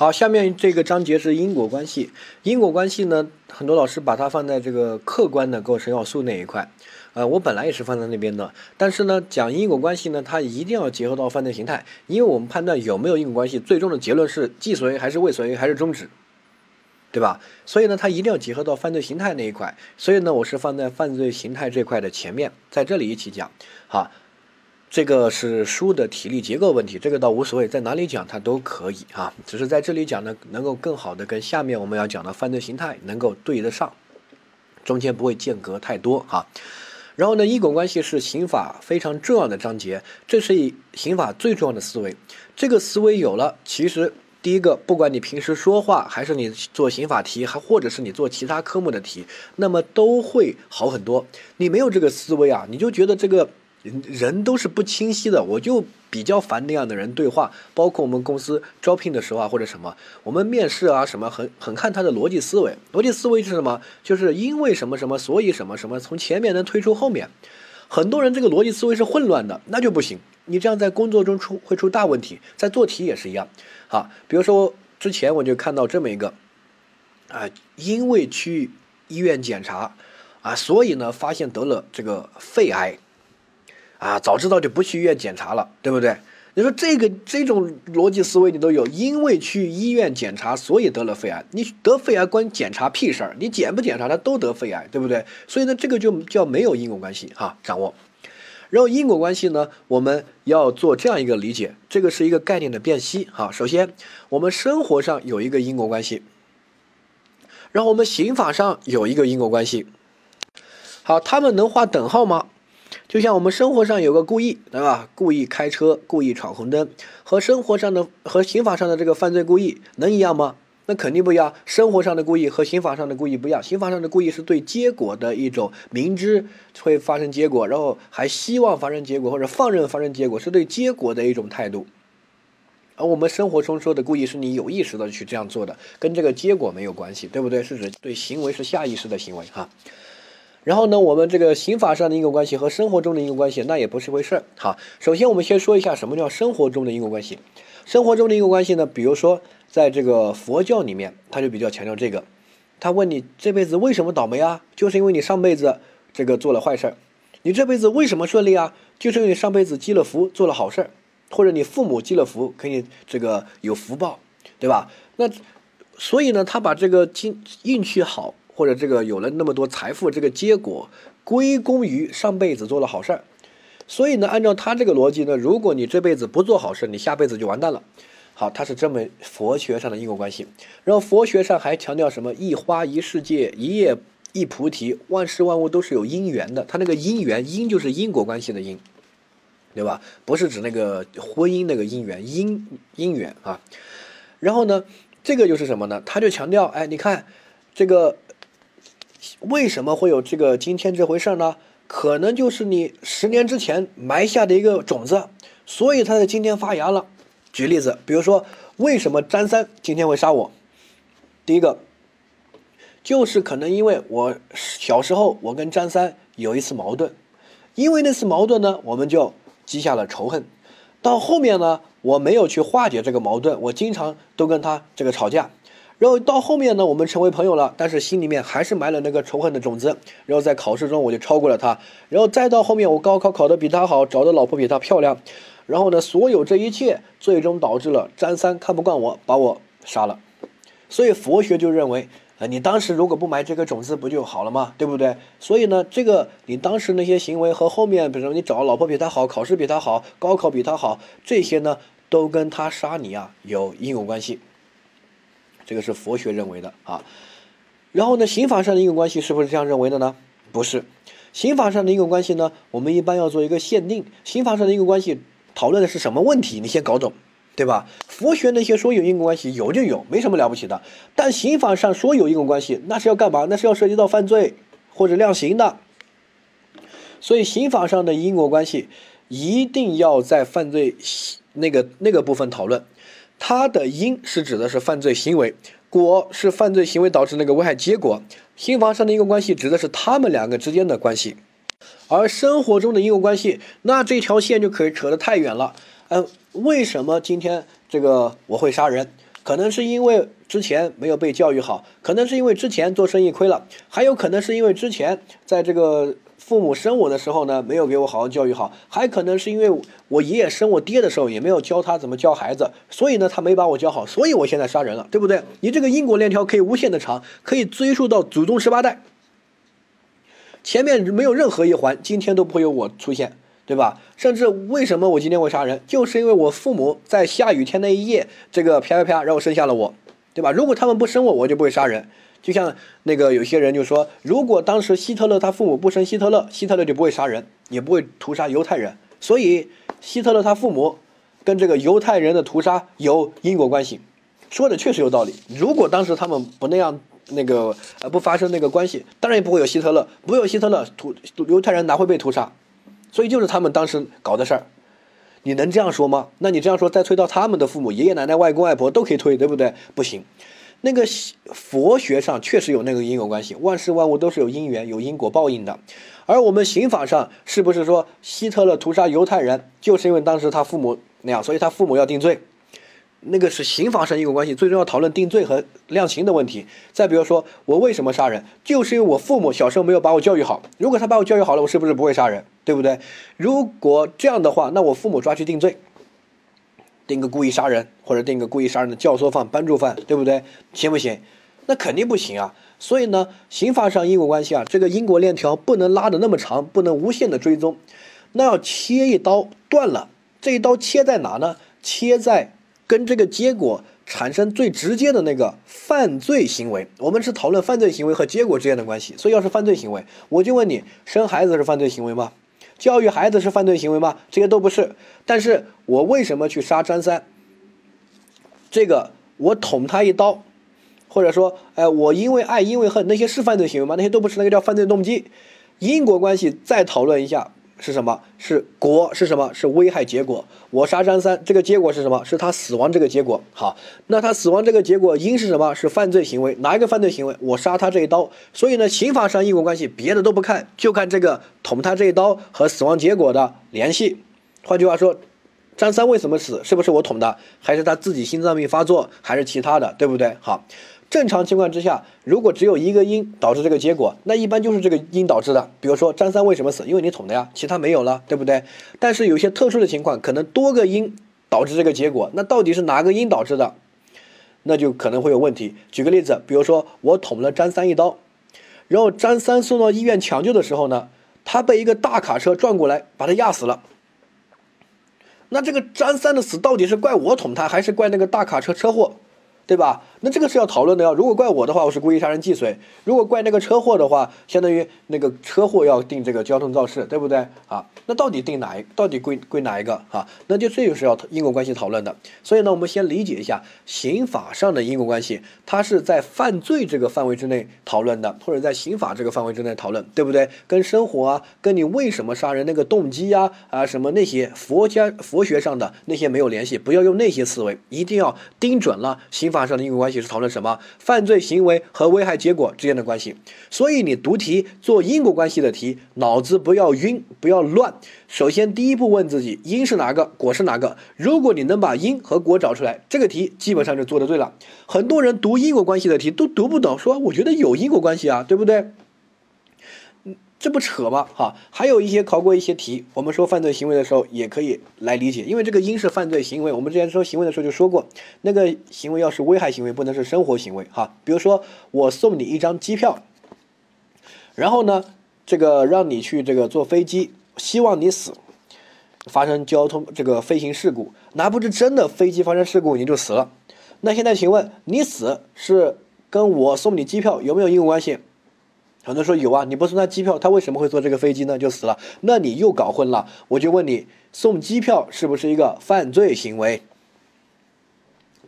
好，下面这个章节是因果关系。因果关系呢，很多老师把它放在这个客观的构成要素那一块。呃，我本来也是放在那边的，但是呢，讲因果关系呢，它一定要结合到犯罪形态，因为我们判断有没有因果关系，最终的结论是既遂还是未遂还是终止，对吧？所以呢，它一定要结合到犯罪形态那一块。所以呢，我是放在犯罪形态这块的前面，在这里一起讲。好。这个是书的体力结构问题，这个倒无所谓，在哪里讲它都可以啊，只是在这里讲呢，能够更好的跟下面我们要讲的犯罪形态能够对得上，中间不会间隔太多哈。然后呢，因果关系是刑法非常重要的章节，这是以刑法最重要的思维。这个思维有了，其实第一个，不管你平时说话，还是你做刑法题，还或者是你做其他科目的题，那么都会好很多。你没有这个思维啊，你就觉得这个。人人都是不清晰的，我就比较烦那样的人对话，包括我们公司招聘的时候啊，或者什么，我们面试啊什么，很很看他的逻辑思维。逻辑思维是什么？就是因为什么什么，所以什么什么，从前面能推出后面。很多人这个逻辑思维是混乱的，那就不行。你这样在工作中出会出大问题，在做题也是一样。好，比如说之前我就看到这么一个，啊，因为去医院检查，啊，所以呢发现得了这个肺癌。啊，早知道就不去医院检查了，对不对？你说这个这种逻辑思维你都有，因为去医院检查，所以得了肺癌。你得肺癌关检查屁事儿？你检不检查，他都得肺癌，对不对？所以呢，这个就叫没有因果关系哈，掌握。然后因果关系呢，我们要做这样一个理解，这个是一个概念的辨析哈。首先，我们生活上有一个因果关系，然后我们刑法上有一个因果关系。好，他们能画等号吗？就像我们生活上有个故意，对吧？故意开车，故意闯红灯，和生活上的和刑法上的这个犯罪故意能一样吗？那肯定不一样。生活上的故意和刑法上的故意不一样。刑法上的故意是对结果的一种明知会发生结果，然后还希望发生结果或者放任发生结果，是对结果的一种态度。而我们生活中说的故意是你有意识的去这样做的，跟这个结果没有关系，对不对？是指对行为是下意识的行为哈。然后呢，我们这个刑法上的因果关系和生活中的因果关系，那也不是回事儿。好，首先我们先说一下什么叫生活中的因果关系。生活中的因果关系呢，比如说在这个佛教里面，他就比较强调这个。他问你这辈子为什么倒霉啊？就是因为你上辈子这个做了坏事儿。你这辈子为什么顺利啊？就是因为你上辈子积了福，做了好事儿，或者你父母积了福，可以这个有福报，对吧？那所以呢，他把这个运运气好。或者这个有了那么多财富，这个结果归功于上辈子做了好事儿，所以呢，按照他这个逻辑呢，如果你这辈子不做好事，你下辈子就完蛋了。好，他是这么佛学上的因果关系。然后佛学上还强调什么？一花一世界，一叶一菩提，万事万物都是有因缘的。他那个因缘，因就是因果关系的因，对吧？不是指那个婚姻那个姻缘，因因缘啊。然后呢，这个就是什么呢？他就强调，哎，你看这个。为什么会有这个今天这回事呢？可能就是你十年之前埋下的一个种子，所以它在今天发芽了。举例子，比如说，为什么张三今天会杀我？第一个，就是可能因为我小时候我跟张三有一次矛盾，因为那次矛盾呢，我们就积下了仇恨。到后面呢，我没有去化解这个矛盾，我经常都跟他这个吵架。然后到后面呢，我们成为朋友了，但是心里面还是埋了那个仇恨的种子。然后在考试中我就超过了他，然后再到后面我高考考得比他好，找的老婆比他漂亮。然后呢，所有这一切最终导致了张三看不惯我，把我杀了。所以佛学就认为，呃，你当时如果不埋这个种子，不就好了吗？对不对？所以呢，这个你当时那些行为和后面，比如说你找老婆比他好，考试比他好，高考比他好，这些呢，都跟他杀你啊有因果关系。这个是佛学认为的啊，然后呢，刑法上的因果关系是不是这样认为的呢？不是，刑法上的因果关系呢，我们一般要做一个限定。刑法上的因果关系讨论的是什么问题？你先搞懂，对吧？佛学那些说有因果关系，有就有，没什么了不起的。但刑法上说有因果关系，那是要干嘛？那是要涉及到犯罪或者量刑的。所以刑法上的因果关系一定要在犯罪那个那个部分讨论。它的因是指的是犯罪行为，果是犯罪行为导致那个危害结果。刑法上的因果关系指的是他们两个之间的关系，而生活中的因果关系，那这条线就可以扯得太远了。嗯，为什么今天这个我会杀人？可能是因为之前没有被教育好，可能是因为之前做生意亏了，还有可能是因为之前在这个父母生我的时候呢，没有给我好好教育好，还可能是因为我爷爷生我爹的时候也没有教他怎么教孩子，所以呢，他没把我教好，所以我现在杀人了，对不对？你这个因果链条可以无限的长，可以追溯到祖宗十八代，前面没有任何一环，今天都不会有我出现。对吧？甚至为什么我今天会杀人，就是因为我父母在下雨天那一夜，这个啪啪啪，然后生下了我，对吧？如果他们不生我，我就不会杀人。就像那个有些人就说，如果当时希特勒他父母不生希特勒，希特勒就不会杀人，也不会屠杀犹太人。所以希特勒他父母跟这个犹太人的屠杀有因果关系，说的确实有道理。如果当时他们不那样，那个呃不发生那个关系，当然也不会有希特勒，不有希特勒，屠犹太人哪会被屠杀？所以就是他们当时搞的事儿，你能这样说吗？那你这样说，再推到他们的父母、爷爷奶奶、外公外婆都可以推，对不对？不行，那个佛学上确实有那个因果关系，万事万物都是有因缘、有因果报应的。而我们刑法上是不是说希特勒屠杀犹太人，就是因为当时他父母那样，所以他父母要定罪？那个是刑法上因果关系，最终要讨论定罪和量刑的问题。再比如说，我为什么杀人，就是因为我父母小时候没有把我教育好。如果他把我教育好了，我是不是不会杀人？对不对？如果这样的话，那我父母抓去定罪，定个故意杀人，或者定个故意杀人的教唆犯、帮助犯，对不对？行不行？那肯定不行啊。所以呢，刑法上因果关系啊，这个因果链条不能拉的那么长，不能无限的追踪。那要切一刀断了，这一刀切在哪呢？切在。跟这个结果产生最直接的那个犯罪行为，我们是讨论犯罪行为和结果之间的关系。所以，要是犯罪行为，我就问你：生孩子是犯罪行为吗？教育孩子是犯罪行为吗？这些都不是。但是我为什么去杀张三？这个我捅他一刀，或者说，哎，我因为爱，因为恨，那些是犯罪行为吗？那些都不是，那个叫犯罪动机。因果关系再讨论一下。是什么？是果是什么？是危害结果。我杀张三，这个结果是什么？是他死亡这个结果。好，那他死亡这个结果因是什么？是犯罪行为。哪一个犯罪行为？我杀他这一刀。所以呢，刑法上因果关系，别的都不看，就看这个捅他这一刀和死亡结果的联系。换句话说，张三为什么死？是不是我捅的？还是他自己心脏病发作？还是其他的？对不对？好。正常情况之下，如果只有一个因导致这个结果，那一般就是这个因导致的。比如说张三为什么死？因为你捅的呀，其他没有了，对不对？但是有些特殊的情况，可能多个因导致这个结果，那到底是哪个因导致的？那就可能会有问题。举个例子，比如说我捅了张三一刀，然后张三送到医院抢救的时候呢，他被一个大卡车撞过来，把他压死了。那这个张三的死到底是怪我捅他，还是怪那个大卡车车祸？对吧？那这个是要讨论的呀。如果怪我的话，我是故意杀人既遂；如果怪那个车祸的话，相当于那个车祸要定这个交通肇事，对不对啊？那到底定哪一？到底归归哪一个啊？那就这就是要因果关系讨论的。所以呢，我们先理解一下刑法上的因果关系，它是在犯罪这个范围之内讨论的，或者在刑法这个范围之内讨论，对不对？跟生活啊，跟你为什么杀人那个动机呀啊什么那些佛家佛学上的那些没有联系，不要用那些思维，一定要盯准了刑法。上的因果关系是讨论什么？犯罪行为和危害结果之间的关系。所以你读题做因果关系的题，脑子不要晕，不要乱。首先第一步问自己，因是哪个，果是哪个？如果你能把因和果找出来，这个题基本上就做的对了。很多人读因果关系的题都读不懂，说我觉得有因果关系啊，对不对？这不扯吗？哈，还有一些考过一些题，我们说犯罪行为的时候也可以来理解，因为这个因是犯罪行为。我们之前说行为的时候就说过，那个行为要是危害行为，不能是生活行为。哈，比如说我送你一张机票，然后呢，这个让你去这个坐飞机，希望你死，发生交通这个飞行事故，那不是真的飞机发生事故你就死了？那现在请问你死是跟我送你机票有没有因果关系？很多人说有啊，你不送他机票，他为什么会坐这个飞机呢？就死了，那你又搞混了。我就问你，送机票是不是一个犯罪行为？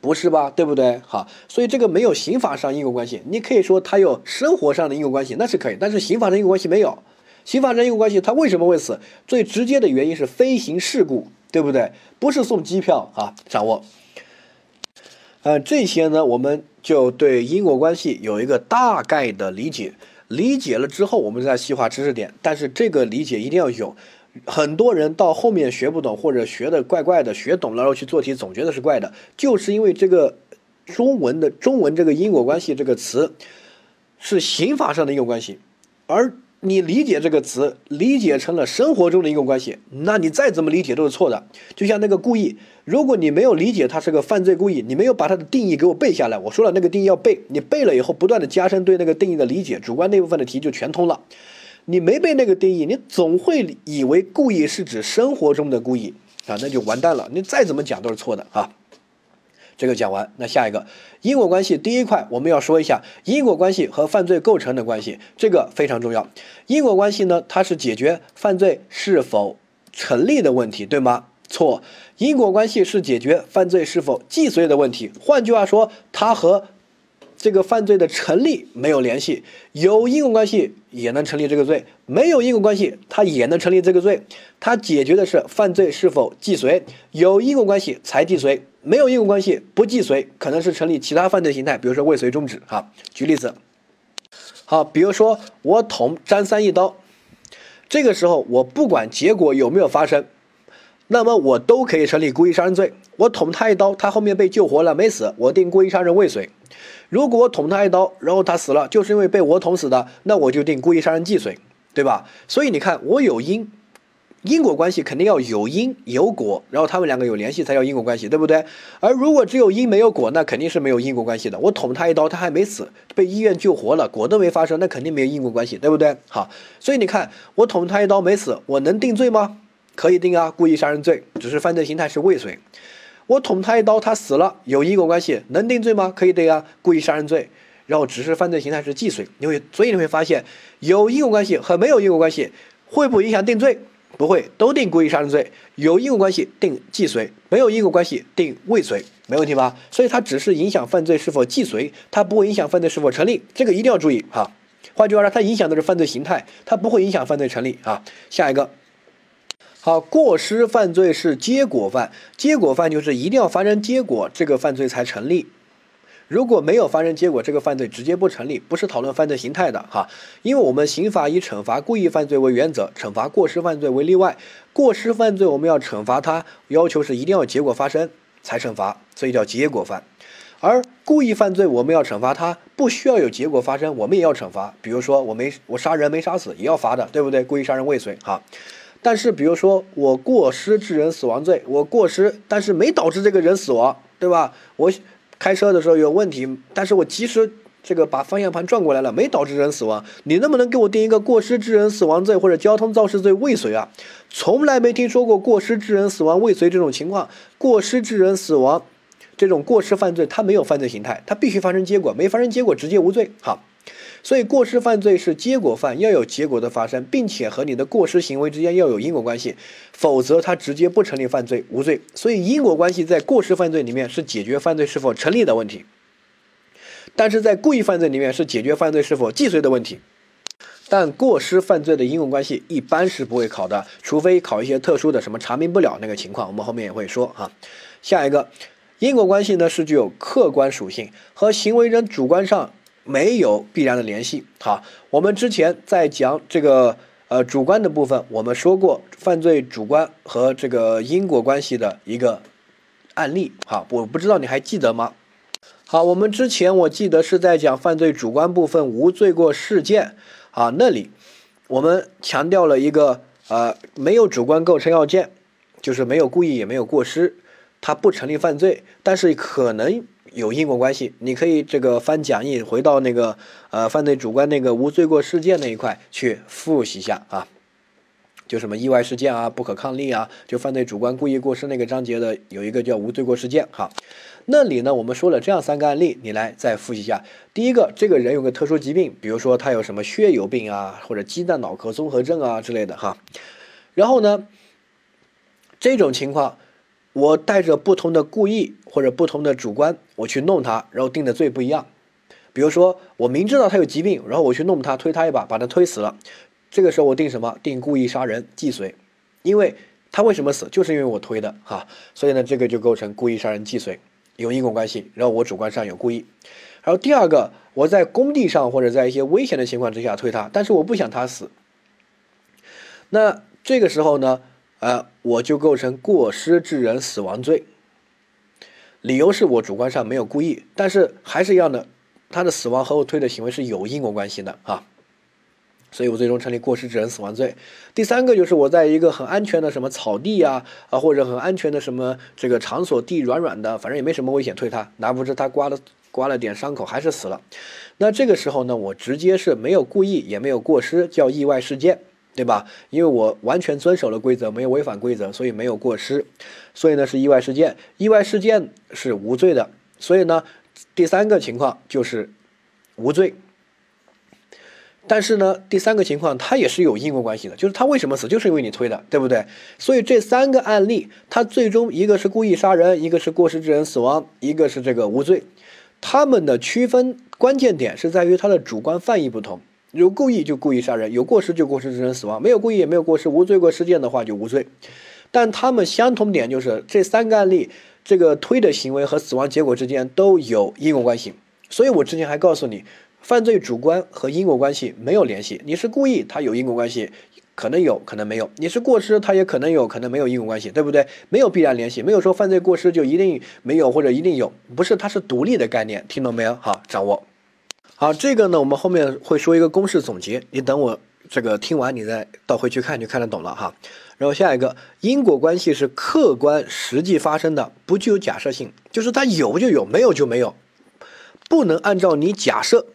不是吧，对不对？好，所以这个没有刑法上因果关系。你可以说他有生活上的因果关系，那是可以，但是刑法上因果关系没有。刑法上因果关系，他为什么会死？最直接的原因是飞行事故，对不对？不是送机票啊，掌握。呃，这些呢，我们就对因果关系有一个大概的理解。理解了之后，我们再细化知识点。但是这个理解一定要有。很多人到后面学不懂，或者学的怪怪的，学懂了然后去做题总觉得是怪的，就是因为这个中文的中文这个因果关系这个词是刑法上的因果关系，而你理解这个词理解成了生活中的因果关系，那你再怎么理解都是错的。就像那个故意，如果你没有理解它是个犯罪故意，你没有把它的定义给我背下来，我说了那个定义要背，你背了以后不断的加深对那个定义的理解，主观那部分的题就全通了。你没背那个定义，你总会以为故意是指生活中的故意啊，那就完蛋了。你再怎么讲都是错的啊。这个讲完，那下一个因果关系第一块我们要说一下因果关系和犯罪构成的关系，这个非常重要。因果关系呢，它是解决犯罪是否成立的问题，对吗？错，因果关系是解决犯罪是否既遂的问题。换句话说，它和这个犯罪的成立没有联系，有因果关系也能成立这个罪，没有因果关系它也能成立这个罪。它解决的是犯罪是否既遂，有因果关系才既遂，没有因果关系不既遂，可能是成立其他犯罪形态，比如说未遂终止。哈，举例子，好，比如说我捅张三一刀，这个时候我不管结果有没有发生。那么我都可以成立故意杀人罪。我捅他一刀，他后面被救活了，没死，我定故意杀人未遂。如果我捅他一刀，然后他死了，就是因为被我捅死的，那我就定故意杀人既遂，对吧？所以你看，我有因，因果关系肯定要有因有果，然后他们两个有联系才叫因果关系，对不对？而如果只有因没有果，那肯定是没有因果关系的。我捅他一刀，他还没死，被医院救活了，果都没发生，那肯定没有因果关系，对不对？好，所以你看，我捅他一刀没死，我能定罪吗？可以定啊，故意杀人罪，只是犯罪形态是未遂。我捅他一刀，他死了，有因果关系，能定罪吗？可以定啊，故意杀人罪。然后只是犯罪形态是既遂，你会，所以你会发现，有因果关系和没有因果关系会不会影响定罪？不会，都定故意杀人罪。有因果关系定既遂，没有因果关系定未遂，没问题吧？所以它只是影响犯罪是否既遂，它不会影响犯罪是否成立，这个一定要注意哈。换句话说，它影响的是犯罪形态，它不会影响犯罪成立啊。下一个。好，过失犯罪是结果犯，结果犯就是一定要发生结果，这个犯罪才成立。如果没有发生结果，这个犯罪直接不成立。不是讨论犯罪形态的哈，因为我们刑法以惩罚故意犯罪为原则，惩罚过失犯罪为例外。过失犯罪我们要惩罚他，要求是一定要结果发生才惩罚，所以叫结果犯。而故意犯罪我们要惩罚他，不需要有结果发生，我们也要惩罚。比如说我没我杀人没杀死，也要罚的，对不对？故意杀人未遂哈。但是，比如说我过失致人死亡罪，我过失，但是没导致这个人死亡，对吧？我开车的时候有问题，但是我及时这个把方向盘转过来了，没导致人死亡。你能不能给我定一个过失致人死亡罪或者交通肇事罪未遂啊？从来没听说过过失致人死亡未遂这种情况。过失致人死亡这种过失犯罪，它没有犯罪形态，它必须发生结果，没发生结果直接无罪。好。所以过失犯罪是结果犯，要有结果的发生，并且和你的过失行为之间要有因果关系，否则它直接不成立犯罪，无罪。所以因果关系在过失犯罪里面是解决犯罪是否成立的问题，但是在故意犯罪里面是解决犯罪是否既遂的问题。但过失犯罪的因果关系一般是不会考的，除非考一些特殊的什么查明不了那个情况，我们后面也会说啊。下一个因果关系呢是具有客观属性，和行为人主观上。没有必然的联系。好，我们之前在讲这个呃主观的部分，我们说过犯罪主观和这个因果关系的一个案例。好，我不知道你还记得吗？好，我们之前我记得是在讲犯罪主观部分无罪过事件啊，那里我们强调了一个呃没有主观构成要件，就是没有故意也没有过失，它不成立犯罪，但是可能。有因果关系，你可以这个翻讲义，回到那个呃犯罪主观那个无罪过事件那一块去复习一下啊，就什么意外事件啊、不可抗力啊，就犯罪主观故意过失那个章节的有一个叫无罪过事件哈。那里呢，我们说了这样三个案例，你来再复习一下。第一个，这个人有个特殊疾病，比如说他有什么血友病啊，或者鸡蛋脑壳综合症啊之类的哈。然后呢，这种情况。我带着不同的故意或者不同的主观，我去弄他，然后定的罪不一样。比如说，我明知道他有疾病，然后我去弄他，推他一把，把他推死了。这个时候我定什么？定故意杀人既遂，因为他为什么死，就是因为我推的哈。所以呢，这个就构成故意杀人既遂，有因果关系。然后我主观上有故意。然后第二个，我在工地上或者在一些危险的情况之下推他，但是我不想他死。那这个时候呢？呃，我就构成过失致人死亡罪。理由是我主观上没有故意，但是还是一样的，他的死亡和我推的行为是有因果关系的啊。所以我最终成立过失致人死亡罪。第三个就是我在一个很安全的什么草地啊啊，或者很安全的什么这个场所，地软软的，反正也没什么危险，推他，哪不知他刮了刮了点伤口，还是死了。那这个时候呢，我直接是没有故意，也没有过失，叫意外事件，对吧？因为我完全遵守了规则，没有违反规则，所以没有过失，所以呢是意外事件。意外事件是无罪的，所以呢第三个情况就是无罪。但是呢，第三个情况它也是有因果关系的，就是他为什么死，就是因为你推的，对不对？所以这三个案例，它最终一个是故意杀人，一个是过失致人死亡，一个是这个无罪。他们的区分关键点是在于他的主观犯意不同，有故意就故意杀人，有过失就过失致人死亡，没有故意也没有过失，无罪过事件的话就无罪。但他们相同点就是这三个案例，这个推的行为和死亡结果之间都有因果关系。所以我之前还告诉你。犯罪主观和因果关系没有联系，你是故意，它有因果关系，可能有可能没有；你是过失，它也可能有可能没有因果关系，对不对？没有必然联系，没有说犯罪过失就一定没有或者一定有，不是，它是独立的概念，听懂没有？好，掌握。好，这个呢，我们后面会说一个公式总结，你等我这个听完，你再倒回去看，就看得懂了哈。然后下一个，因果关系是客观实际发生的，不具有假设性，就是它有就有，没有就没有，不能按照你假设。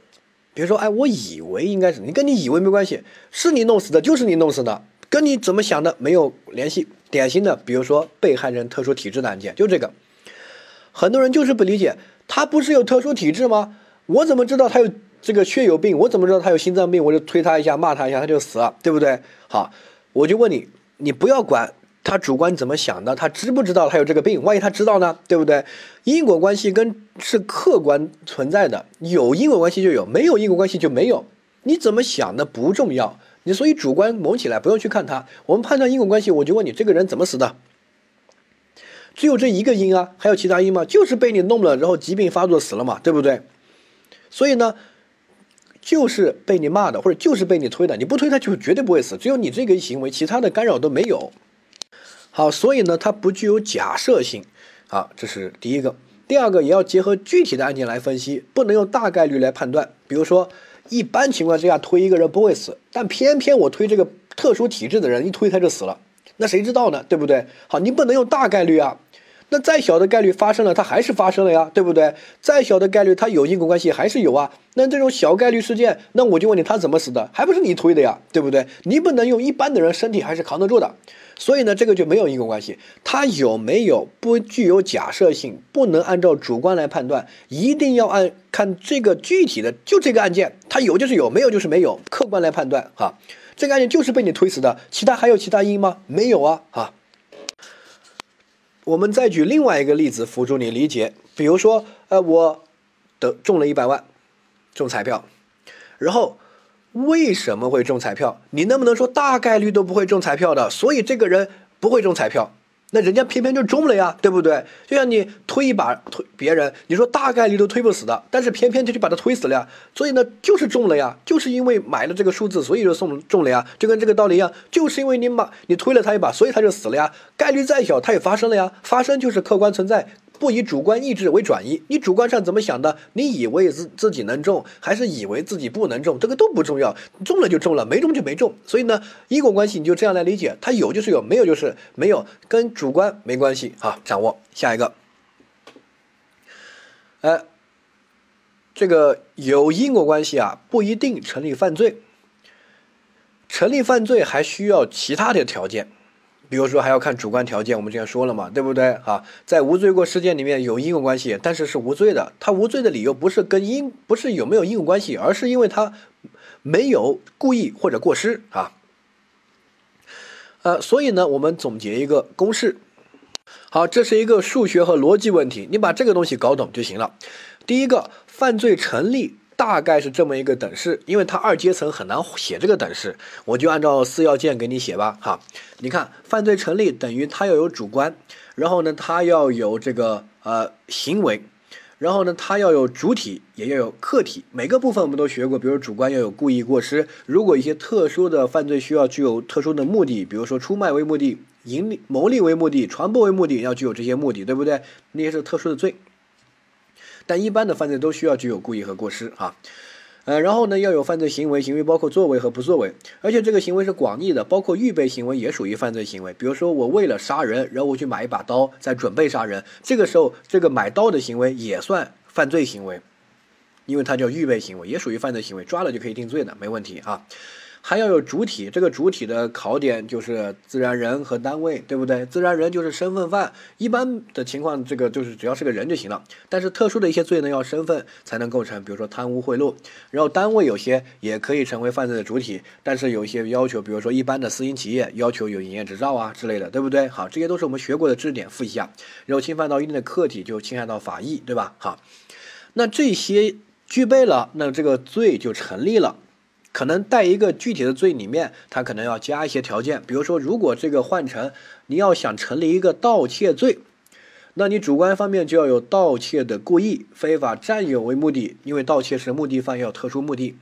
比如说，哎，我以为应该是你，跟你以为没关系，是你弄死的，就是你弄死的，跟你怎么想的没有联系。典型的，比如说被害人特殊体质的案件，就这个，很多人就是不理解，他不是有特殊体质吗？我怎么知道他有这个血友病？我怎么知道他有心脏病？我就推他一下，骂他一下，他就死了，对不对？好，我就问你，你不要管。他主观怎么想的？他知不知道他有这个病？万一他知道呢？对不对？因果关系跟是客观存在的，有因果关系就有，没有因果关系就没有。你怎么想的不重要，你所以主观蒙起来不用去看他。我们判断因果关系，我就问你，这个人怎么死的？只有这一个因啊，还有其他因吗？就是被你弄了，然后疾病发作死了嘛，对不对？所以呢，就是被你骂的，或者就是被你推的，你不推他就绝对不会死。只有你这个行为，其他的干扰都没有。好，所以呢，它不具有假设性，好，这是第一个。第二个也要结合具体的案件来分析，不能用大概率来判断。比如说，一般情况之下推一个人不会死，但偏偏我推这个特殊体质的人，一推他就死了，那谁知道呢？对不对？好，你不能用大概率啊。那再小的概率发生了，它还是发生了呀，对不对？再小的概率，它有因果关系还是有啊。那这种小概率事件，那我就问你，他怎么死的？还不是你推的呀，对不对？你不能用一般的人身体还是扛得住的。所以呢，这个就没有因果关系，它有没有不具有假设性，不能按照主观来判断，一定要按看这个具体的，就这个案件，它有就是有，没有就是没有，客观来判断哈。这个案件就是被你推死的，其他还有其他因吗？没有啊，哈。我们再举另外一个例子辅助你理解，比如说，呃，我的中了一百万，中彩票，然后为什么会中彩票？你能不能说大概率都不会中彩票的？所以这个人不会中彩票。那人家偏偏就中了呀，对不对？就像你推一把推别人，你说大概率都推不死的，但是偏偏就去把他推死了呀。所以呢，就是中了呀，就是因为买了这个数字，所以就送中了呀。就跟这个道理一样，就是因为你买你推了他一把，所以他就死了呀。概率再小，他也发生了呀。发生就是客观存在。不以主观意志为转移，你主观上怎么想的？你以为自自己能中，还是以为自己不能中？这个都不重要，中了就中了，没中就没中。所以呢，因果关系你就这样来理解，它有就是有，没有就是没有，跟主观没关系啊。掌握下一个，呃，这个有因果关系啊，不一定成立犯罪，成立犯罪还需要其他的条件。比如说还要看主观条件，我们之前说了嘛，对不对？啊，在无罪过事件里面有因果关系，但是是无罪的。他无罪的理由不是跟因，不是有没有因果关系，而是因为他没有故意或者过失啊。呃，所以呢，我们总结一个公式。好，这是一个数学和逻辑问题，你把这个东西搞懂就行了。第一个，犯罪成立。大概是这么一个等式，因为它二阶层很难写这个等式，我就按照四要件给你写吧。哈，你看，犯罪成立等于它要有主观，然后呢，它要有这个呃行为，然后呢，它要有主体，也要有客体。每个部分我们都学过，比如主观要有故意过失。如果一些特殊的犯罪需要具有特殊的目的，比如说出卖为目的、盈利牟利为目的、传播为目的，要具有这些目的，对不对？那些是特殊的罪。但一般的犯罪都需要具有故意和过失啊。呃，然后呢，要有犯罪行为，行为包括作为和不作为，而且这个行为是广义的，包括预备行为也属于犯罪行为。比如说，我为了杀人，然后我去买一把刀，在准备杀人，这个时候，这个买刀的行为也算犯罪行为，因为它叫预备行为，也属于犯罪行为，抓了就可以定罪的，没问题啊。还要有主体，这个主体的考点就是自然人和单位，对不对？自然人就是身份犯，一般的情况，这个就是只要是个人就行了。但是特殊的一些罪呢，要身份才能构成，比如说贪污贿赂。然后单位有些也可以成为犯罪的主体，但是有一些要求，比如说一般的私营企业要求有营业执照啊之类的，对不对？好，这些都是我们学过的知识点，复习一下。然后侵犯到一定的客体，就侵害到法益，对吧？好，那这些具备了，那这个罪就成立了。可能带一个具体的罪里面，它可能要加一些条件，比如说，如果这个换成你要想成立一个盗窃罪，那你主观方面就要有盗窃的故意、非法占有为目的，因为盗窃是目的犯，要特殊目的。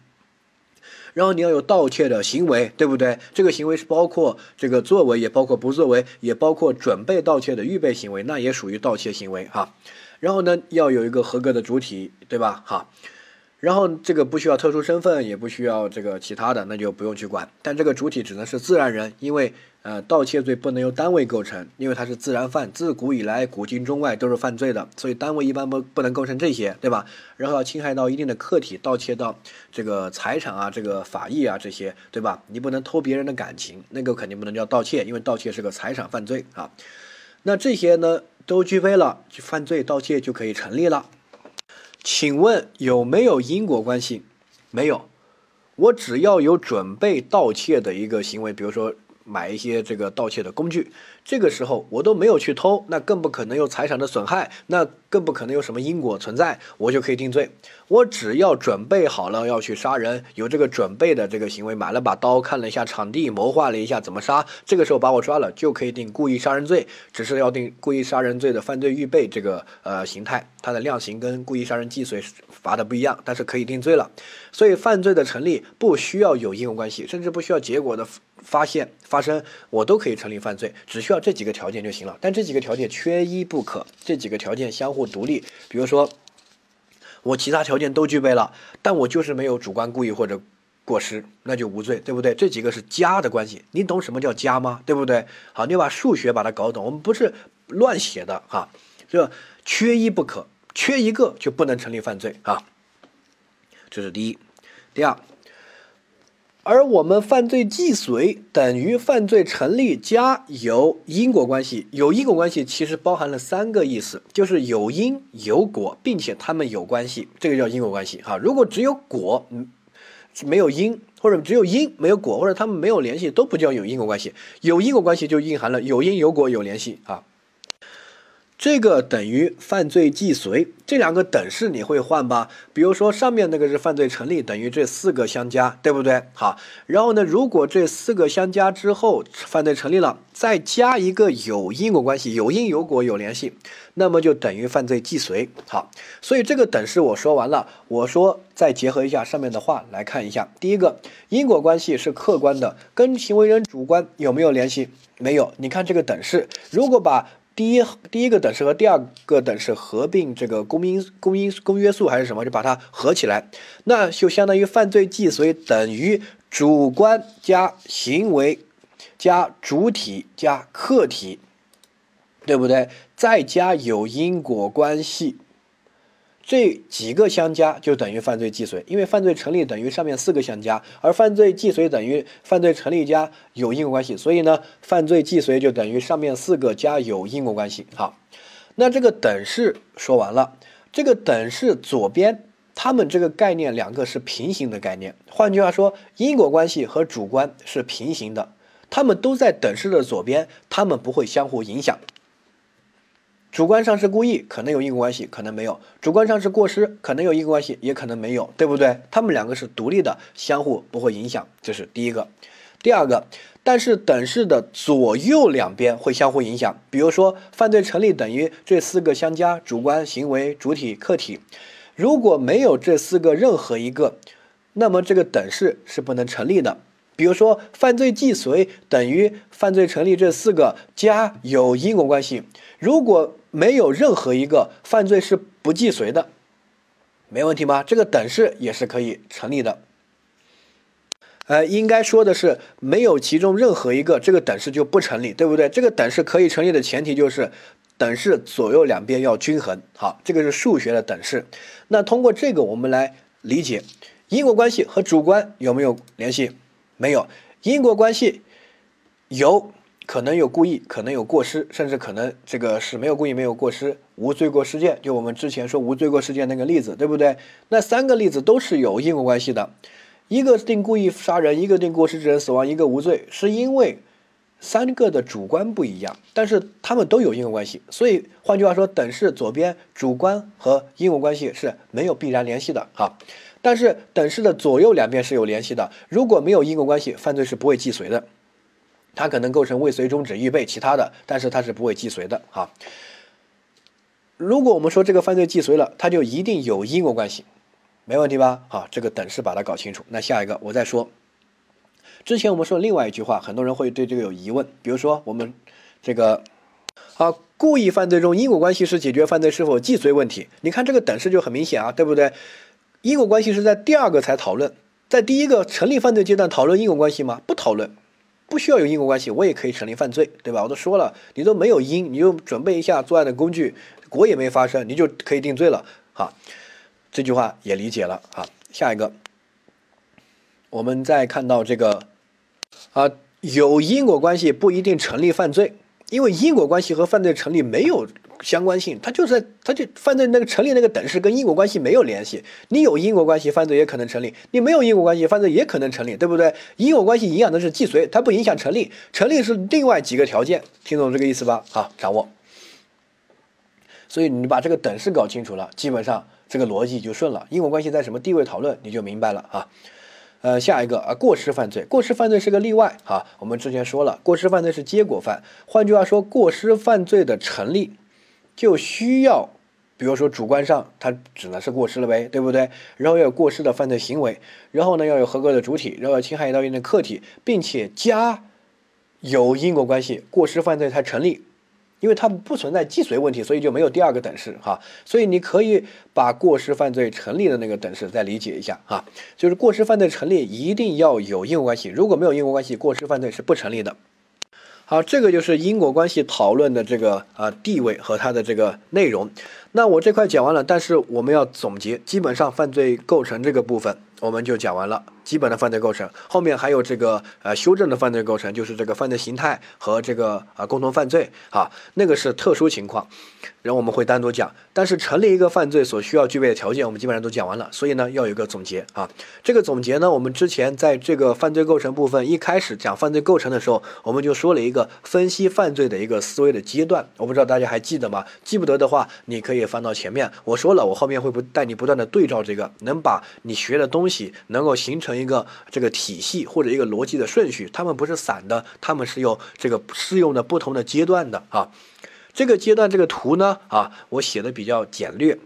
然后你要有盗窃的行为，对不对？这个行为是包括这个作为，也包括不作为，也包括准备盗窃的预备行为，那也属于盗窃行为哈。然后呢，要有一个合格的主体，对吧？哈。然后这个不需要特殊身份，也不需要这个其他的，那就不用去管。但这个主体只能是自然人，因为呃盗窃罪不能由单位构成，因为它是自然犯，自古以来古今中外都是犯罪的，所以单位一般不不能构成这些，对吧？然后要侵害到一定的客体，盗窃到这个财产啊，这个法益啊这些，对吧？你不能偷别人的感情，那个肯定不能叫盗窃，因为盗窃是个财产犯罪啊。那这些呢都具备了，犯罪盗窃就可以成立了。请问有没有因果关系？没有，我只要有准备盗窃的一个行为，比如说。买一些这个盗窃的工具，这个时候我都没有去偷，那更不可能有财产的损害，那更不可能有什么因果存在，我就可以定罪。我只要准备好了要去杀人，有这个准备的这个行为，买了把刀，看了一下场地，谋划了一下怎么杀，这个时候把我抓了，就可以定故意杀人罪。只是要定故意杀人罪的犯罪预备这个呃形态，它的量刑跟故意杀人既遂罚的不一样，但是可以定罪了。所以犯罪的成立不需要有因果关系，甚至不需要结果的。发现发生，我都可以成立犯罪，只需要这几个条件就行了。但这几个条件缺一不可，这几个条件相互独立。比如说，我其他条件都具备了，但我就是没有主观故意或者过失，那就无罪，对不对？这几个是加的关系，你懂什么叫加吗？对不对？好，你把数学把它搞懂，我们不是乱写的哈，这缺一不可，缺一个就不能成立犯罪啊。这是第一，第二。而我们犯罪既遂等于犯罪成立加有因果关系，有因果关系其实包含了三个意思，就是有因有果，并且他们有关系，这个叫因果关系哈。如果只有果，嗯，没有因，或者只有因没有果，或者他们没有联系，都不叫有因果关系。有因果关系就蕴含了有因有果有联系啊。这个等于犯罪既遂，这两个等式你会换吧？比如说上面那个是犯罪成立，等于这四个相加，对不对？好，然后呢，如果这四个相加之后犯罪成立了，再加一个有因果关系，有因有果有联系，那么就等于犯罪既遂。好，所以这个等式我说完了，我说再结合一下上面的话来看一下，第一个因果关系是客观的，跟行为人主观有没有联系？没有。你看这个等式，如果把第一第一个等式和第二个等式合并这个公因公因公约数还是什么，就把它合起来，那就相当于犯罪既遂等于主观加行为加主体加客体，对不对？再加有因果关系。这几个相加就等于犯罪既遂，因为犯罪成立等于上面四个相加，而犯罪既遂等于犯罪成立加有因果关系，所以呢，犯罪既遂就等于上面四个加有因果关系。好，那这个等式说完了，这个等式左边它们这个概念两个是平行的概念，换句话说，因果关系和主观是平行的，它们都在等式的左边，它们不会相互影响。主观上是故意，可能有因果关系，可能没有；主观上是过失，可能有因果关系，也可能没有，对不对？他们两个是独立的，相互不会影响，这是第一个。第二个，但是等式的左右两边会相互影响。比如说，犯罪成立等于这四个相加：主观、行为、主体、客体。如果没有这四个任何一个，那么这个等式是不能成立的。比如说，犯罪既遂等于犯罪成立这四个加有因果关系。如果没有任何一个，犯罪是不既遂的，没问题吗？这个等式也是可以成立的。呃，应该说的是，没有其中任何一个，这个等式就不成立，对不对？这个等式可以成立的前提就是等式左右两边要均衡。好，这个是数学的等式。那通过这个，我们来理解因果关系和主观有没有联系？没有因果关系，有可能有故意，可能有过失，甚至可能这个是没有故意，没有过失，无罪过事件。就我们之前说无罪过事件那个例子，对不对？那三个例子都是有因果关系的，一个定故意杀人，一个定过失致人死亡，一个无罪，是因为三个的主观不一样，但是他们都有因果关系。所以换句话说，等式左边主观和因果关系是没有必然联系的哈。但是等式的左右两边是有联系的。如果没有因果关系，犯罪是不会既遂的。它可能构成未遂、终止、预备其他的，但是它是不会既遂的。哈，如果我们说这个犯罪既遂了，它就一定有因果关系，没问题吧？好，这个等式把它搞清楚。那下一个我再说。之前我们说另外一句话，很多人会对这个有疑问。比如说我们这个啊，故意犯罪中因果关系是解决犯罪是否既遂问题。你看这个等式就很明显啊，对不对？因果关系是在第二个才讨论，在第一个成立犯罪阶段讨论因果关系吗？不讨论，不需要有因果关系，我也可以成立犯罪，对吧？我都说了，你都没有因，你就准备一下作案的工具，果也没发生，你就可以定罪了。好，这句话也理解了。好，下一个，我们再看到这个，啊，有因果关系不一定成立犯罪，因为因果关系和犯罪成立没有。相关性，它就是，它就犯罪那个成立那个等式跟因果关系没有联系。你有因果关系，犯罪也可能成立；你没有因果关系，犯罪也可能成立，对不对？因果关系影响的是既遂，它不影响成立。成立是另外几个条件，听懂这个意思吧？好，掌握。所以你把这个等式搞清楚了，基本上这个逻辑就顺了。因果关系在什么地位讨论，你就明白了啊。呃，下一个啊，过失犯罪，过失犯罪是个例外啊。我们之前说了，过失犯罪是结果犯，换句话说，过失犯罪的成立。就需要，比如说主观上他只能是过失了呗，对不对？然后要有过失的犯罪行为，然后呢要有合格的主体，然后要侵害到一定的客体，并且加有因果关系，过失犯罪才成立。因为它不存在既遂问题，所以就没有第二个等式哈。所以你可以把过失犯罪成立的那个等式再理解一下哈，就是过失犯罪成立一定要有因果关系，如果没有因果关系，过失犯罪是不成立的。好，这个就是因果关系讨论的这个啊地位和它的这个内容。那我这块讲完了，但是我们要总结，基本上犯罪构成这个部分我们就讲完了。基本的犯罪构成，后面还有这个呃修正的犯罪构成，就是这个犯罪形态和这个啊共同犯罪啊，那个是特殊情况，然后我们会单独讲。但是成立一个犯罪所需要具备的条件，我们基本上都讲完了，所以呢要有一个总结啊。这个总结呢，我们之前在这个犯罪构成部分一开始讲犯罪构成的时候，我们就说了一个分析犯罪的一个思维的阶段，我不知道大家还记得吗？记不得的话，你可以翻到前面，我说了，我后面会不带你不断的对照这个，能把你学的东西能够形成。一个这个体系或者一个逻辑的顺序，它们不是散的，它们是有这个适用的不同的阶段的啊。这个阶段这个图呢啊，我写的比较简略，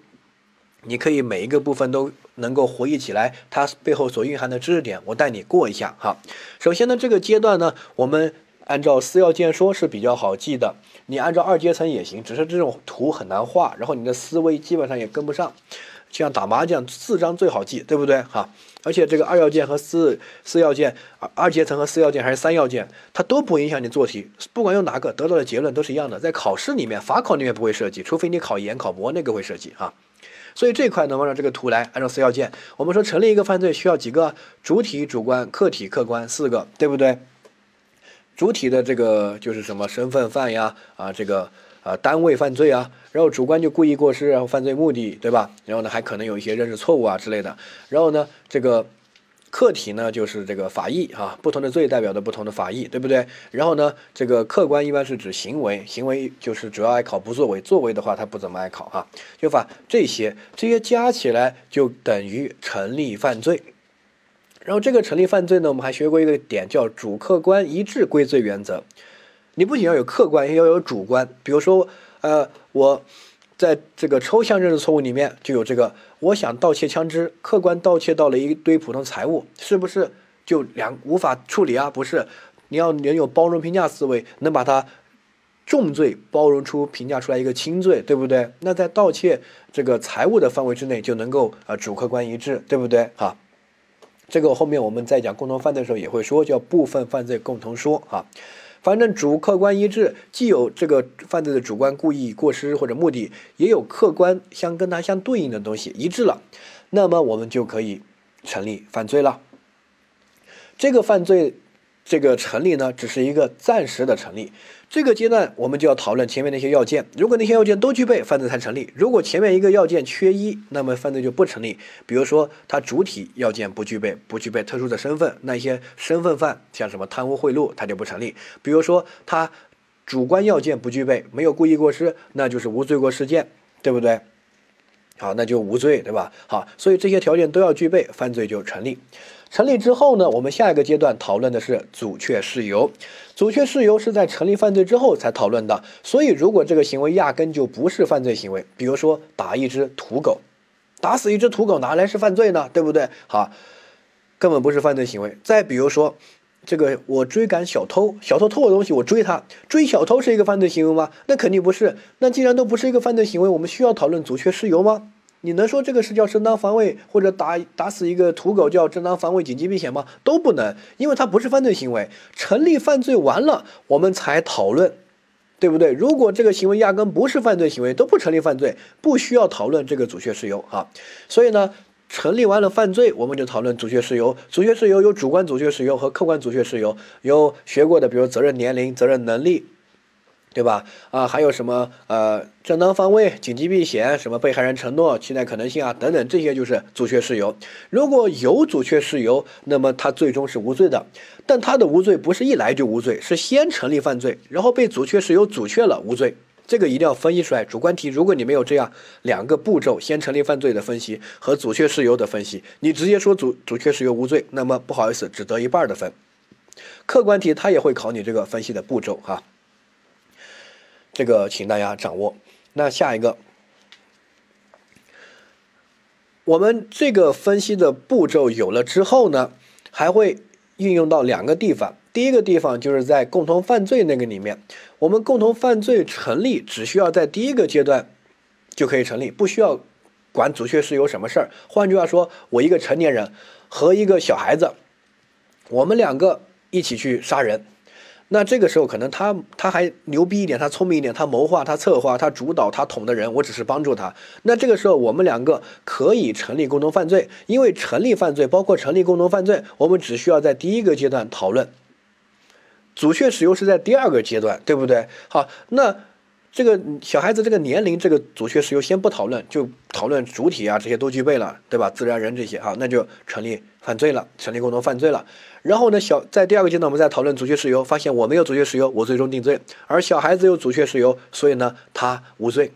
你可以每一个部分都能够回忆起来，它背后所蕴含的知识点，我带你过一下哈。首先呢，这个阶段呢，我们按照四要件说是比较好记的，你按照二阶层也行，只是这种图很难画，然后你的思维基本上也跟不上。像打麻将，四张最好记，对不对哈？而且这个二要件和四四要件，二二阶层和四要件还是三要件，它都不影响你做题。不管用哪个，得到的结论都是一样的。在考试里面，法考里面不会涉及，除非你考研考博那个会涉及啊。所以这块能按照这个图来，按照四要件，我们说成立一个犯罪需要几个主体、主观、客体、客观四个，对不对？主体的这个就是什么身份犯呀啊这个。啊，单位犯罪啊，然后主观就故意过失，然后犯罪目的，对吧？然后呢，还可能有一些认识错误啊之类的。然后呢，这个客体呢，就是这个法益啊，不同的罪代表的不同的法益，对不对？然后呢，这个客观一般是指行为，行为就是主要爱考不作为，作为的话他不怎么爱考哈。就把这些这些加起来就等于成立犯罪。然后这个成立犯罪呢，我们还学过一个点叫主客观一致归罪原则。你不仅要有客观，也要有主观。比如说，呃，我在这个抽象认识错误里面就有这个，我想盗窃枪支，客观盗窃到了一堆普通财物，是不是就两无法处理啊？不是，你要能有包容评价思维，能把它。重罪包容出评价出来一个轻罪，对不对？那在盗窃这个财物的范围之内，就能够呃主客观一致，对不对？哈，这个后面我们在讲共同犯罪的时候也会说，叫部分犯罪共同说啊。反正主客观一致，既有这个犯罪的主观故意过失或者目的，也有客观相跟它相对应的东西一致了，那么我们就可以成立犯罪了。这个犯罪。这个成立呢，只是一个暂时的成立。这个阶段我们就要讨论前面那些要件。如果那些要件都具备，犯罪才成立。如果前面一个要件缺一，那么犯罪就不成立。比如说，他主体要件不具备，不具备特殊的身份，那一些身份犯，像什么贪污贿赂，他就不成立。比如说，他主观要件不具备，没有故意过失，那就是无罪过事件，对不对？好，那就无罪，对吧？好，所以这些条件都要具备，犯罪就成立。成立之后呢，我们下一个阶段讨论的是阻却事由。阻却事由是在成立犯罪之后才讨论的。所以，如果这个行为压根就不是犯罪行为，比如说打一只土狗，打死一只土狗哪来是犯罪呢？对不对？好，根本不是犯罪行为。再比如说，这个我追赶小偷，小偷偷我东西，我追他，追小偷是一个犯罪行为吗？那肯定不是。那既然都不是一个犯罪行为，我们需要讨论阻却事由吗？你能说这个是叫正当防卫，或者打打死一个土狗叫正当防卫紧急避险吗？都不能，因为它不是犯罪行为。成立犯罪完了，我们才讨论，对不对？如果这个行为压根不是犯罪行为，都不成立犯罪，不需要讨论这个阻却事由啊。所以呢，成立完了犯罪，我们就讨论阻却事由。阻却事由有主观阻却事由和客观阻却事由，有学过的，比如责任年龄、责任能力。对吧？啊，还有什么呃，正当防卫、紧急避险，什么被害人承诺、期待可能性啊，等等，这些就是阻却事由。如果有阻却事由，那么他最终是无罪的。但他的无罪不是一来就无罪，是先成立犯罪，然后被阻却事由阻却了无罪。这个一定要分析出来。主观题，如果你没有这样两个步骤，先成立犯罪的分析和阻却事由的分析，你直接说阻阻却事由无罪，那么不好意思，只得一半的分。客观题他也会考你这个分析的步骤哈。这个请大家掌握。那下一个，我们这个分析的步骤有了之后呢，还会运用到两个地方。第一个地方就是在共同犯罪那个里面，我们共同犯罪成立，只需要在第一个阶段就可以成立，不需要管阻却事由什么事儿。换句话说，我一个成年人和一个小孩子，我们两个一起去杀人。那这个时候可能他他还牛逼一点，他聪明一点，他谋划，他策划，他主导，他捅的人，我只是帮助他。那这个时候我们两个可以成立共同犯罪，因为成立犯罪包括成立共同犯罪，我们只需要在第一个阶段讨论，阻却使用是在第二个阶段，对不对？好，那。这个小孩子这个年龄，这个阻却事由先不讨论，就讨论主体啊，这些都具备了，对吧？自然人这些啊，那就成立犯罪了，成立共同犯罪了。然后呢，小在第二个阶段，我们在讨论阻却事由，发现我没有阻却事由，我最终定罪，而小孩子有阻却事由，所以呢，他无罪。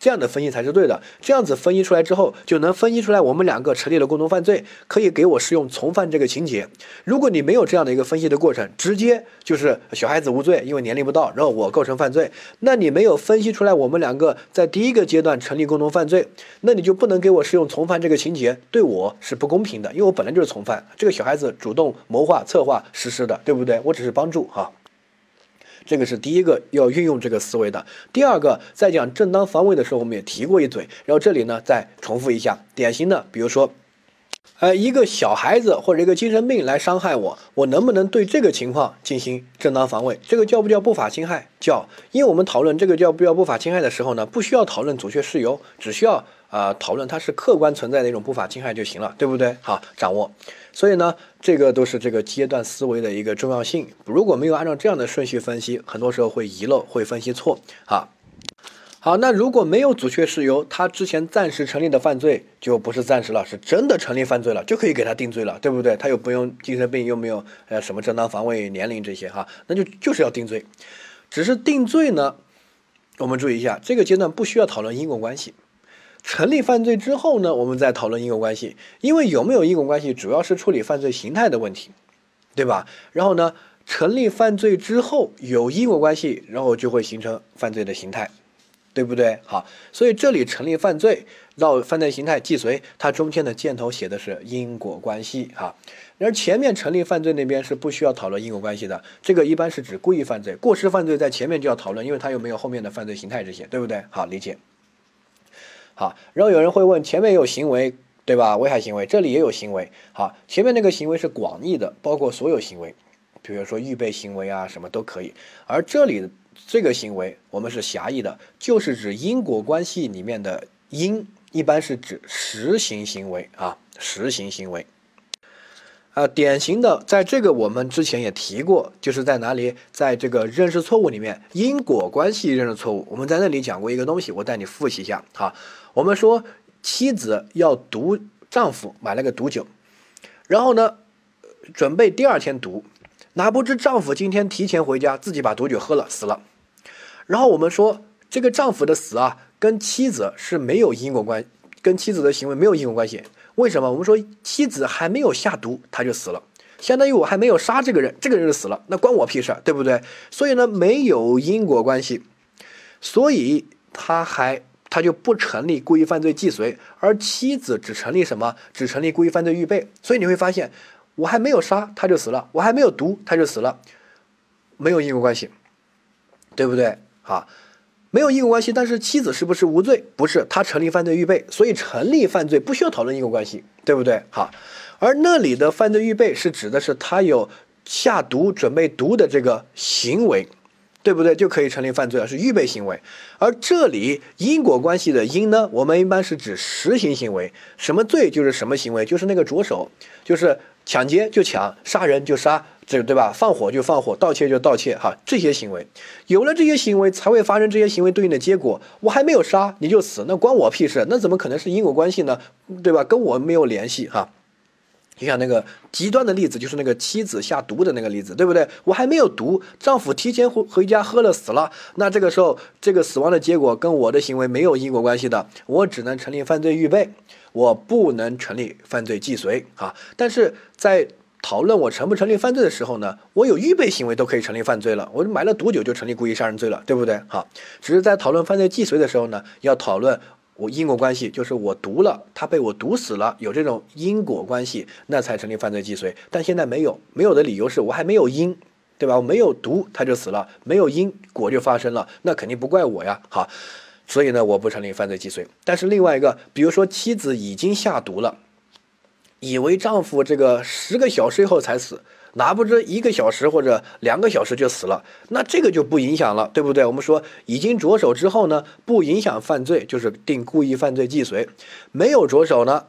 这样的分析才是对的。这样子分析出来之后，就能分析出来我们两个成立了共同犯罪，可以给我适用从犯这个情节。如果你没有这样的一个分析的过程，直接就是小孩子无罪，因为年龄不到，然后我构成犯罪，那你没有分析出来我们两个在第一个阶段成立共同犯罪，那你就不能给我适用从犯这个情节，对我是不公平的，因为我本来就是从犯，这个小孩子主动谋划策划实施的，对不对？我只是帮助哈。这个是第一个要运用这个思维的。第二个，在讲正当防卫的时候，我们也提过一嘴。然后这里呢，再重复一下，典型的，比如说，呃，一个小孩子或者一个精神病来伤害我，我能不能对这个情况进行正当防卫？这个叫不叫不法侵害？叫。因为我们讨论这个叫不叫不法侵害的时候呢，不需要讨论阻却事由，只需要啊讨论它是客观存在的一种不法侵害就行了，对不对？好，掌握。所以呢，这个都是这个阶段思维的一个重要性。如果没有按照这样的顺序分析，很多时候会遗漏，会分析错。啊，好，那如果没有阻却事由，他之前暂时成立的犯罪就不是暂时了，是真的成立犯罪了，就可以给他定罪了，对不对？他又不用精神病，又没有呃什么正当防卫、年龄这些哈，那就就是要定罪。只是定罪呢，我们注意一下，这个阶段不需要讨论因果关系。成立犯罪之后呢，我们再讨论因果关系，因为有没有因果关系，主要是处理犯罪形态的问题，对吧？然后呢，成立犯罪之后有因果关系，然后就会形成犯罪的形态，对不对？好，所以这里成立犯罪到犯罪形态既遂，它中间的箭头写的是因果关系哈。而前面成立犯罪那边是不需要讨论因果关系的，这个一般是指故意犯罪、过失犯罪，在前面就要讨论，因为它又没有后面的犯罪形态这些，对不对？好，理解。好，然后有人会问，前面有行为，对吧？危害行为，这里也有行为。好，前面那个行为是广义的，包括所有行为，比如说预备行为啊，什么都可以。而这里这个行为，我们是狭义的，就是指因果关系里面的因，一般是指实行行为啊，实行行为。啊，典型的，在这个我们之前也提过，就是在哪里，在这个认识错误里面，因果关系认识错误，我们在那里讲过一个东西，我带你复习一下。好，我们说妻子要毒丈夫买了个毒酒，然后呢，准备第二天毒，哪不知丈夫今天提前回家，自己把毒酒喝了，死了。然后我们说这个丈夫的死啊，跟妻子是没有因果关，跟妻子的行为没有因果关系。为什么我们说妻子还没有下毒他就死了，相当于我还没有杀这个人，这个人就死了，那关我屁事，对不对？所以呢，没有因果关系，所以他还他就不成立故意犯罪既遂，而妻子只成立什么？只成立故意犯罪预备。所以你会发现，我还没有杀他就死了，我还没有毒他就死了，没有因果关系，对不对？好。没有因果关系，但是妻子是不是无罪？不是，他成立犯罪预备，所以成立犯罪不需要讨论因果关系，对不对？哈，而那里的犯罪预备是指的是他有下毒、准备毒的这个行为，对不对？就可以成立犯罪了，是预备行为。而这里因果关系的因呢，我们一般是指实行行为，什么罪就是什么行为，就是那个着手，就是抢劫就抢，杀人就杀。这对吧？放火就放火，盗窃就盗窃，哈，这些行为，有了这些行为，才会发生这些行为对应的结果。我还没有杀你就死，那关我屁事？那怎么可能是因果关系呢？对吧？跟我没有联系，哈。你想那个极端的例子，就是那个妻子下毒的那个例子，对不对？我还没有毒，丈夫提前回回家喝了死了，那这个时候这个死亡的结果跟我的行为没有因果关系的，我只能成立犯罪预备，我不能成立犯罪既遂，啊。但是在讨论我成不成立犯罪的时候呢，我有预备行为都可以成立犯罪了。我买了毒酒就成立故意杀人罪了，对不对？好，只是在讨论犯罪既遂的时候呢，要讨论我因果关系，就是我毒了他被我毒死了，有这种因果关系，那才成立犯罪既遂。但现在没有，没有的理由是我还没有因，对吧？我没有毒他就死了，没有因果就发生了，那肯定不怪我呀。好，所以呢，我不成立犯罪既遂。但是另外一个，比如说妻子已经下毒了。以为丈夫这个十个小时以后才死，哪不知一个小时或者两个小时就死了，那这个就不影响了，对不对？我们说已经着手之后呢，不影响犯罪，就是定故意犯罪既遂；没有着手呢，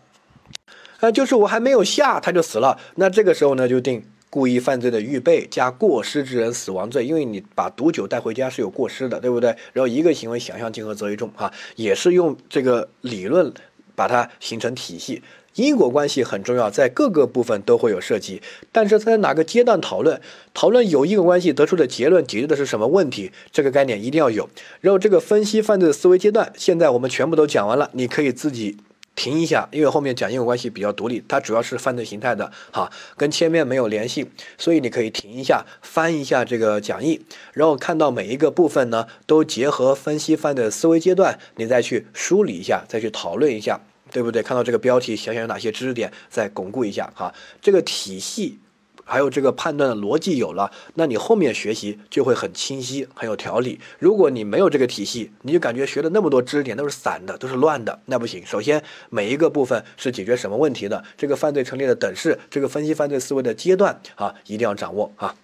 啊，就是我还没有下他就死了，那这个时候呢就定故意犯罪的预备加过失致人死亡罪，因为你把毒酒带回家是有过失的，对不对？然后一个行为想象竞合则为重啊，也是用这个理论把它形成体系。因果关系很重要，在各个部分都会有涉及，但是在哪个阶段讨论？讨论有因果关系得出的结论解决的是什么问题？这个概念一定要有。然后这个分析犯罪的思维阶段，现在我们全部都讲完了，你可以自己停一下，因为后面讲因果关系比较独立，它主要是犯罪形态的，哈，跟前面没有联系，所以你可以停一下，翻一下这个讲义，然后看到每一个部分呢，都结合分析犯罪的思维阶段，你再去梳理一下，再去讨论一下。对不对？看到这个标题，想想有哪些知识点，再巩固一下哈。这个体系，还有这个判断的逻辑有了，那你后面学习就会很清晰，很有条理。如果你没有这个体系，你就感觉学的那么多知识点都是散的，都是乱的，那不行。首先，每一个部分是解决什么问题的？这个犯罪成立的等式，这个分析犯罪思维的阶段啊，一定要掌握啊。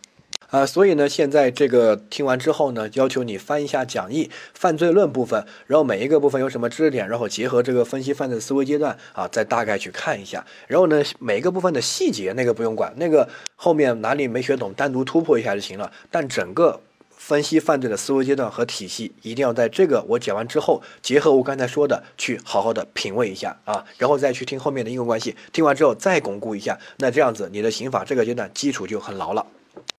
啊，所以呢，现在这个听完之后呢，要求你翻一下讲义，犯罪论部分，然后每一个部分有什么知识点，然后结合这个分析犯罪思维阶段啊，再大概去看一下。然后呢，每一个部分的细节那个不用管，那个后面哪里没学懂，单独突破一下就行了。但整个分析犯罪的思维阶段和体系，一定要在这个我讲完之后，结合我刚才说的，去好好的品味一下啊，然后再去听后面的应用关系，听完之后再巩固一下，那这样子你的刑法这个阶段基础就很牢了。